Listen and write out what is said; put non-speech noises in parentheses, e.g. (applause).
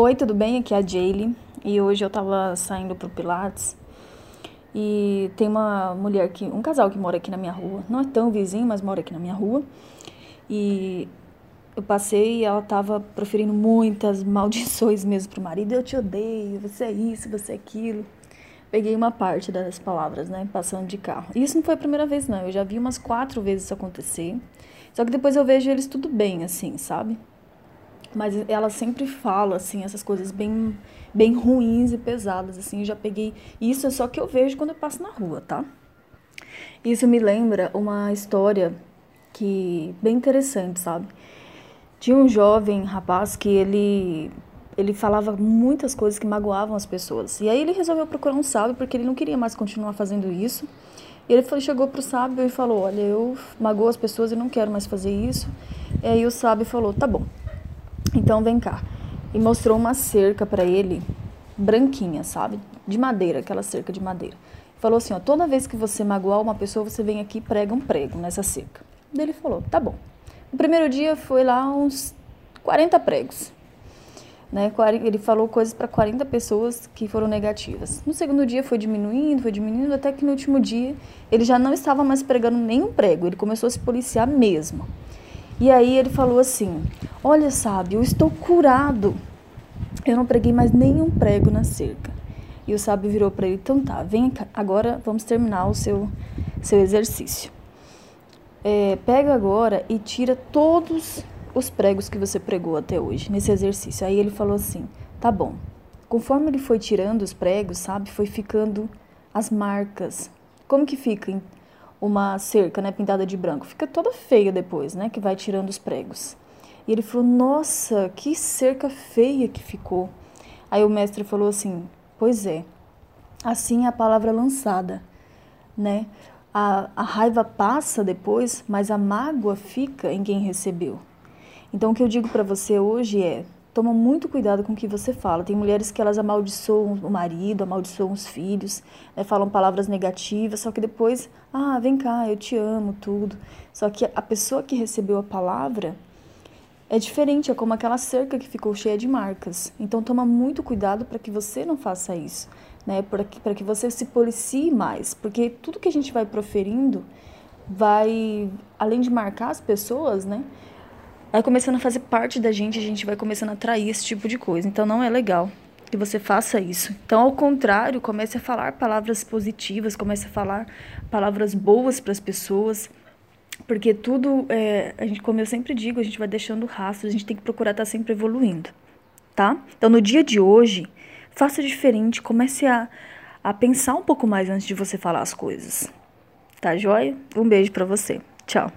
Oi, tudo bem? Aqui é a Jaylee e hoje eu tava saindo pro Pilates e tem uma mulher que, um casal que mora aqui na minha rua, não é tão vizinho, mas mora aqui na minha rua e eu passei e ela tava proferindo muitas (laughs) maldições mesmo pro marido, eu te odeio, você é isso, você é aquilo. Peguei uma parte das palavras, né, passando de carro. E isso não foi a primeira vez não, eu já vi umas quatro vezes isso acontecer. Só que depois eu vejo eles tudo bem, assim, sabe? Mas ela sempre fala, assim, essas coisas bem, bem ruins e pesadas, assim. Já peguei. Isso é só que eu vejo quando eu passo na rua, tá? Isso me lembra uma história que bem interessante, sabe? Tinha um jovem rapaz que ele ele falava muitas coisas que magoavam as pessoas. E aí ele resolveu procurar um sábio porque ele não queria mais continuar fazendo isso. E ele foi, chegou pro sábio e falou: "Olha, eu magoo as pessoas e não quero mais fazer isso". E aí o sábio falou: "Tá bom. Então vem cá. E mostrou uma cerca para ele, branquinha, sabe? De madeira, aquela cerca de madeira. Falou assim: ó, toda vez que você magoar uma pessoa, você vem aqui e prega um prego nessa cerca. Daí ele falou: tá bom. No primeiro dia foi lá uns 40 pregos. Né? Ele falou coisas para 40 pessoas que foram negativas. No segundo dia foi diminuindo, foi diminuindo, até que no último dia ele já não estava mais pregando nenhum prego, ele começou a se policiar mesmo. E aí ele falou assim: Olha, sábio, eu estou curado. Eu não preguei mais nenhum prego na cerca. E o sábio virou para ele: Então tá, vem cá, agora vamos terminar o seu, seu exercício. É, pega agora e tira todos os pregos que você pregou até hoje nesse exercício. Aí ele falou assim: Tá bom. Conforme ele foi tirando os pregos, sabe, foi ficando as marcas. Como que fica uma cerca, né, pintada de branco? Fica toda feia depois, né, que vai tirando os pregos. E ele falou: Nossa, que cerca feia que ficou. Aí o mestre falou assim: Pois é, assim é a palavra lançada, né? A, a raiva passa depois, mas a mágoa fica em quem recebeu. Então, o que eu digo para você hoje é: toma muito cuidado com o que você fala. Tem mulheres que elas amaldiçoam o marido, amaldiçoam os filhos, né, falam palavras negativas, só que depois, ah, vem cá, eu te amo, tudo. Só que a pessoa que recebeu a palavra é diferente, é como aquela cerca que ficou cheia de marcas. Então toma muito cuidado para que você não faça isso, né? Para que, que você se policie mais, porque tudo que a gente vai proferindo vai, além de marcar as pessoas, né? Vai começando a fazer parte da gente, a gente vai começando a atrair esse tipo de coisa. Então não é legal que você faça isso. Então, ao contrário, comece a falar palavras positivas, comece a falar palavras boas para as pessoas porque tudo, é, a gente, como eu sempre digo, a gente vai deixando rastros, a gente tem que procurar estar tá sempre evoluindo, tá? Então, no dia de hoje, faça diferente, comece a, a pensar um pouco mais antes de você falar as coisas. Tá joia? Um beijo para você. Tchau.